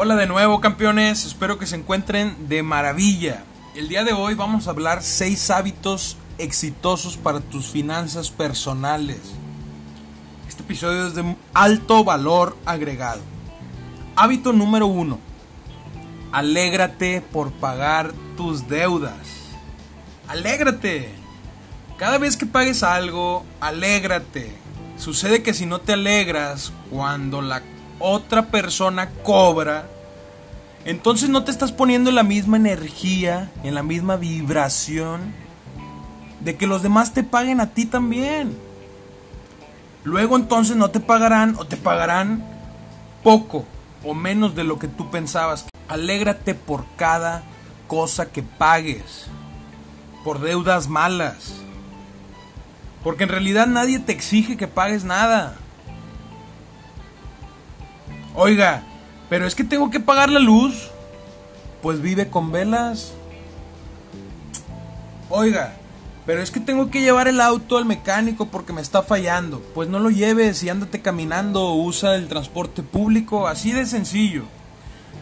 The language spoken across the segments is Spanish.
Hola de nuevo campeones, espero que se encuentren de maravilla. El día de hoy vamos a hablar 6 hábitos exitosos para tus finanzas personales. Este episodio es de alto valor agregado. Hábito número 1. Alégrate por pagar tus deudas. Alégrate. Cada vez que pagues algo, alégrate. Sucede que si no te alegras cuando la otra persona cobra, entonces no te estás poniendo en la misma energía, en la misma vibración de que los demás te paguen a ti también. Luego entonces no te pagarán o te pagarán poco o menos de lo que tú pensabas. Alégrate por cada cosa que pagues, por deudas malas. Porque en realidad nadie te exige que pagues nada. Oiga, pero es que tengo que pagar la luz. Pues vive con velas. Oiga, pero es que tengo que llevar el auto al mecánico porque me está fallando. Pues no lo lleves y ándate caminando o usa el transporte público, así de sencillo.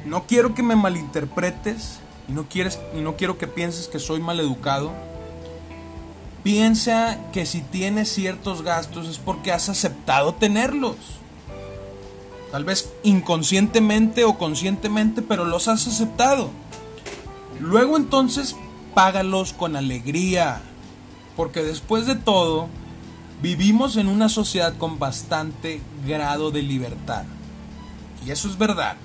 No quiero que me malinterpretes y no quieres y no quiero que pienses que soy maleducado. Piensa que si tienes ciertos gastos es porque has aceptado tenerlos. Tal vez inconscientemente o conscientemente, pero los has aceptado. Luego entonces págalos con alegría. Porque después de todo, vivimos en una sociedad con bastante grado de libertad. Y eso es verdad.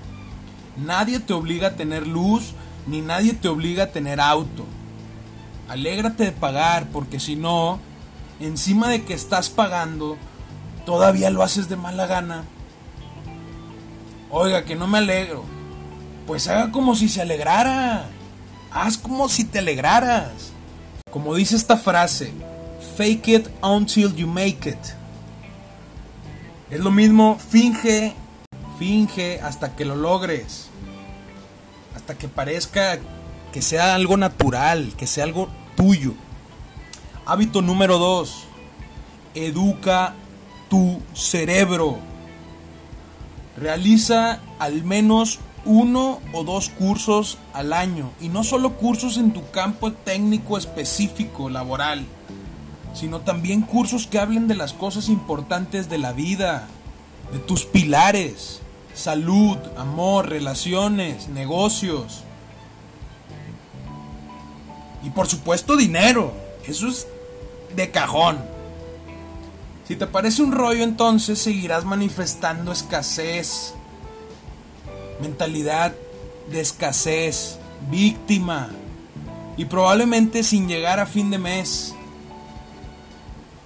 Nadie te obliga a tener luz, ni nadie te obliga a tener auto. Alégrate de pagar, porque si no, encima de que estás pagando, todavía lo haces de mala gana. Oiga, que no me alegro. Pues haga como si se alegrara. Haz como si te alegraras. Como dice esta frase, fake it until you make it. Es lo mismo, finge, finge hasta que lo logres. Hasta que parezca que sea algo natural, que sea algo tuyo. Hábito número 2. Educa tu cerebro. Realiza al menos uno o dos cursos al año y no solo cursos en tu campo técnico específico laboral, sino también cursos que hablen de las cosas importantes de la vida, de tus pilares, salud, amor, relaciones, negocios. Y por supuesto dinero, eso es de cajón. Si te parece un rollo, entonces seguirás manifestando escasez, mentalidad de escasez, víctima, y probablemente sin llegar a fin de mes.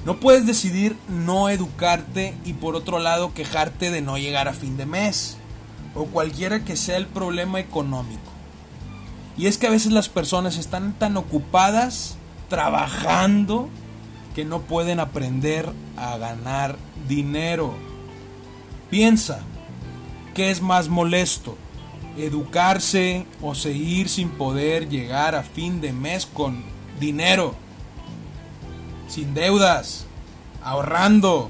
No puedes decidir no educarte y por otro lado quejarte de no llegar a fin de mes, o cualquiera que sea el problema económico. Y es que a veces las personas están tan ocupadas trabajando que no pueden aprender a ganar dinero. Piensa, ¿qué es más molesto? ¿Educarse o seguir sin poder llegar a fin de mes con dinero? Sin deudas, ahorrando,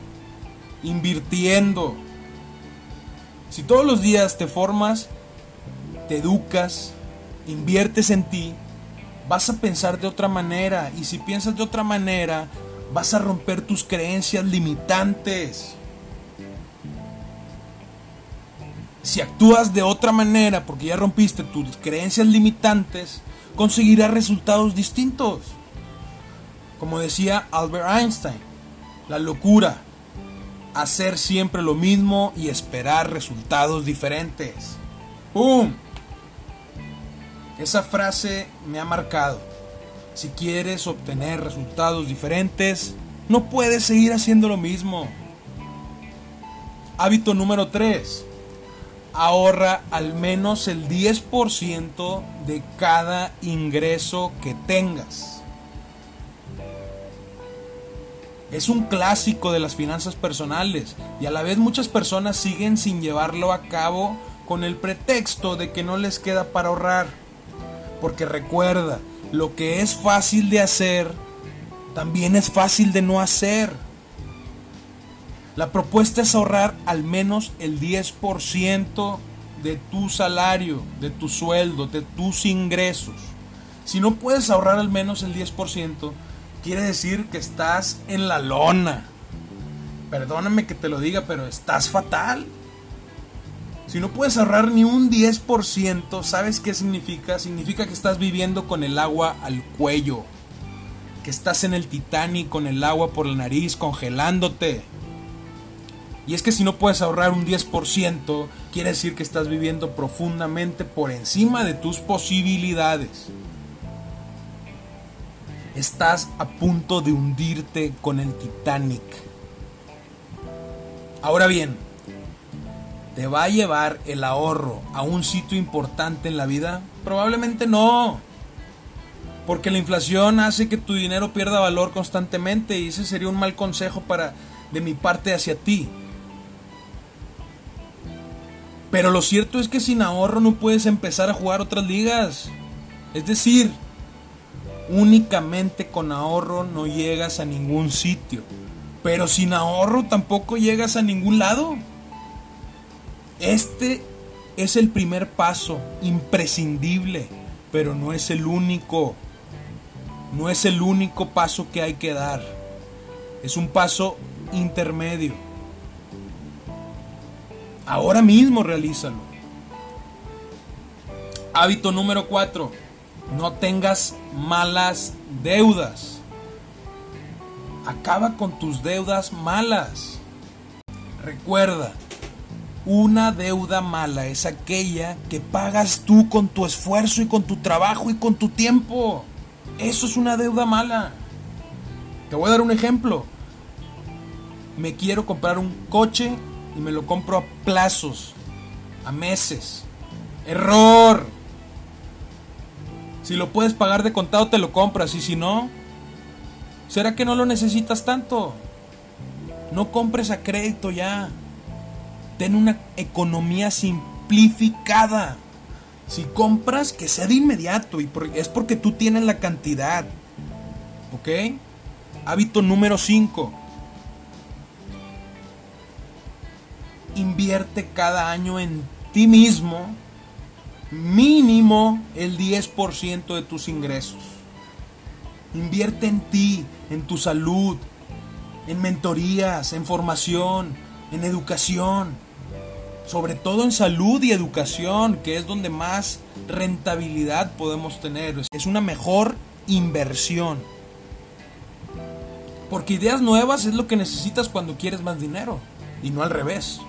invirtiendo. Si todos los días te formas, te educas, inviertes en ti, vas a pensar de otra manera. Y si piensas de otra manera, vas a romper tus creencias limitantes. Si actúas de otra manera porque ya rompiste tus creencias limitantes, conseguirás resultados distintos. Como decía Albert Einstein, la locura, hacer siempre lo mismo y esperar resultados diferentes. ¡Pum! Esa frase me ha marcado. Si quieres obtener resultados diferentes, no puedes seguir haciendo lo mismo. Hábito número 3. Ahorra al menos el 10% de cada ingreso que tengas. Es un clásico de las finanzas personales y a la vez muchas personas siguen sin llevarlo a cabo con el pretexto de que no les queda para ahorrar. Porque recuerda, lo que es fácil de hacer, también es fácil de no hacer. La propuesta es ahorrar al menos el 10% de tu salario, de tu sueldo, de tus ingresos. Si no puedes ahorrar al menos el 10%, quiere decir que estás en la lona. Perdóname que te lo diga, pero estás fatal. Si no puedes ahorrar ni un 10%, ¿sabes qué significa? Significa que estás viviendo con el agua al cuello. Que estás en el Titanic con el agua por la nariz congelándote. Y es que si no puedes ahorrar un 10%, quiere decir que estás viviendo profundamente por encima de tus posibilidades. Estás a punto de hundirte con el Titanic. Ahora bien, ¿te va a llevar el ahorro a un sitio importante en la vida? Probablemente no. Porque la inflación hace que tu dinero pierda valor constantemente y ese sería un mal consejo para de mi parte hacia ti. Pero lo cierto es que sin ahorro no puedes empezar a jugar otras ligas. Es decir, únicamente con ahorro no llegas a ningún sitio. Pero sin ahorro tampoco llegas a ningún lado. Este es el primer paso, imprescindible, pero no es el único. No es el único paso que hay que dar. Es un paso intermedio. Ahora mismo realízalo. Hábito número 4. No tengas malas deudas. Acaba con tus deudas malas. Recuerda, una deuda mala es aquella que pagas tú con tu esfuerzo y con tu trabajo y con tu tiempo. Eso es una deuda mala. Te voy a dar un ejemplo. Me quiero comprar un coche y me lo compro a plazos, a meses. Error. Si lo puedes pagar de contado te lo compras y si no, ¿será que no lo necesitas tanto? No compres a crédito ya. Ten una economía simplificada. Si compras, que sea de inmediato y es porque tú tienes la cantidad. ¿Ok? Hábito número 5 invierte cada año en ti mismo mínimo el 10% de tus ingresos. Invierte en ti, en tu salud, en mentorías, en formación, en educación. Sobre todo en salud y educación, que es donde más rentabilidad podemos tener. Es una mejor inversión. Porque ideas nuevas es lo que necesitas cuando quieres más dinero y no al revés.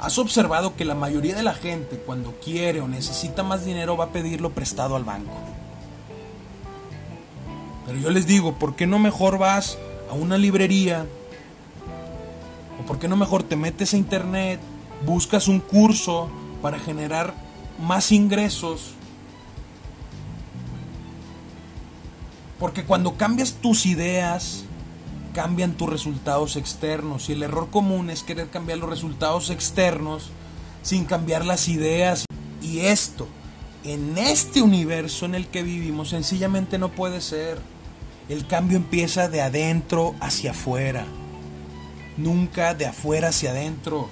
¿Has observado que la mayoría de la gente cuando quiere o necesita más dinero va a pedirlo prestado al banco? Pero yo les digo, ¿por qué no mejor vas a una librería? ¿O por qué no mejor te metes a internet, buscas un curso para generar más ingresos? Porque cuando cambias tus ideas, cambian tus resultados externos. Y el error común es querer cambiar los resultados externos sin cambiar las ideas. Y esto, en este universo en el que vivimos, sencillamente no puede ser. El cambio empieza de adentro hacia afuera, nunca de afuera hacia adentro.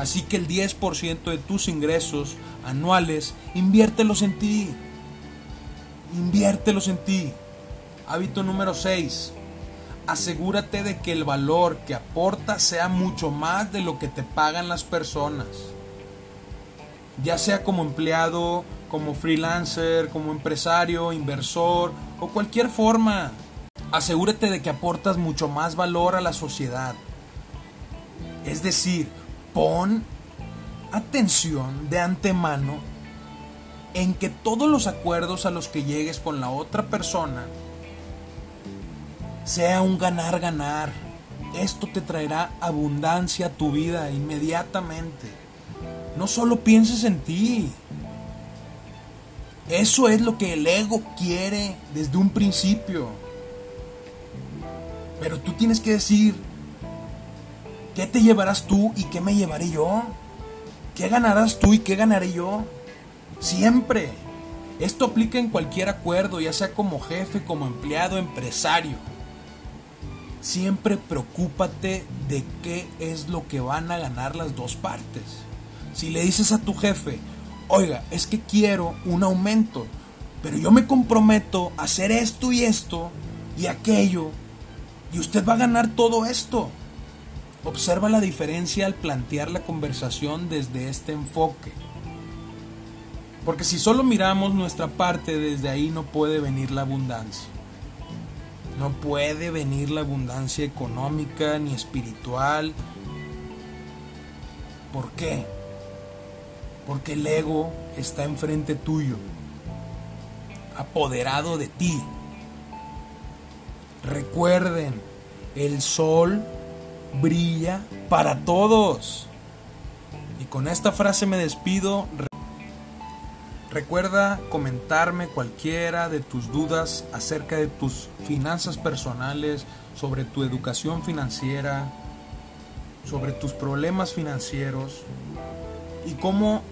Así que el 10% de tus ingresos anuales, inviértelos en ti. Inviértelos en ti. Hábito número 6 asegúrate de que el valor que aportas sea mucho más de lo que te pagan las personas. Ya sea como empleado, como freelancer, como empresario, inversor o cualquier forma. Asegúrate de que aportas mucho más valor a la sociedad. Es decir, pon atención de antemano en que todos los acuerdos a los que llegues con la otra persona sea un ganar-ganar. Esto te traerá abundancia a tu vida inmediatamente. No solo pienses en ti. Eso es lo que el ego quiere desde un principio. Pero tú tienes que decir, ¿qué te llevarás tú y qué me llevaré yo? ¿Qué ganarás tú y qué ganaré yo? Siempre. Esto aplica en cualquier acuerdo, ya sea como jefe, como empleado, empresario. Siempre preocúpate de qué es lo que van a ganar las dos partes. Si le dices a tu jefe, oiga, es que quiero un aumento, pero yo me comprometo a hacer esto y esto y aquello, y usted va a ganar todo esto. Observa la diferencia al plantear la conversación desde este enfoque. Porque si solo miramos nuestra parte, desde ahí no puede venir la abundancia. No puede venir la abundancia económica ni espiritual. ¿Por qué? Porque el ego está enfrente tuyo, apoderado de ti. Recuerden, el sol brilla para todos. Y con esta frase me despido. Recuerda comentarme cualquiera de tus dudas acerca de tus finanzas personales, sobre tu educación financiera, sobre tus problemas financieros y cómo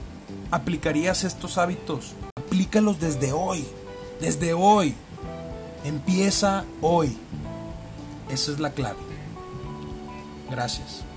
aplicarías estos hábitos. Aplícalos desde hoy, desde hoy. Empieza hoy. Esa es la clave. Gracias.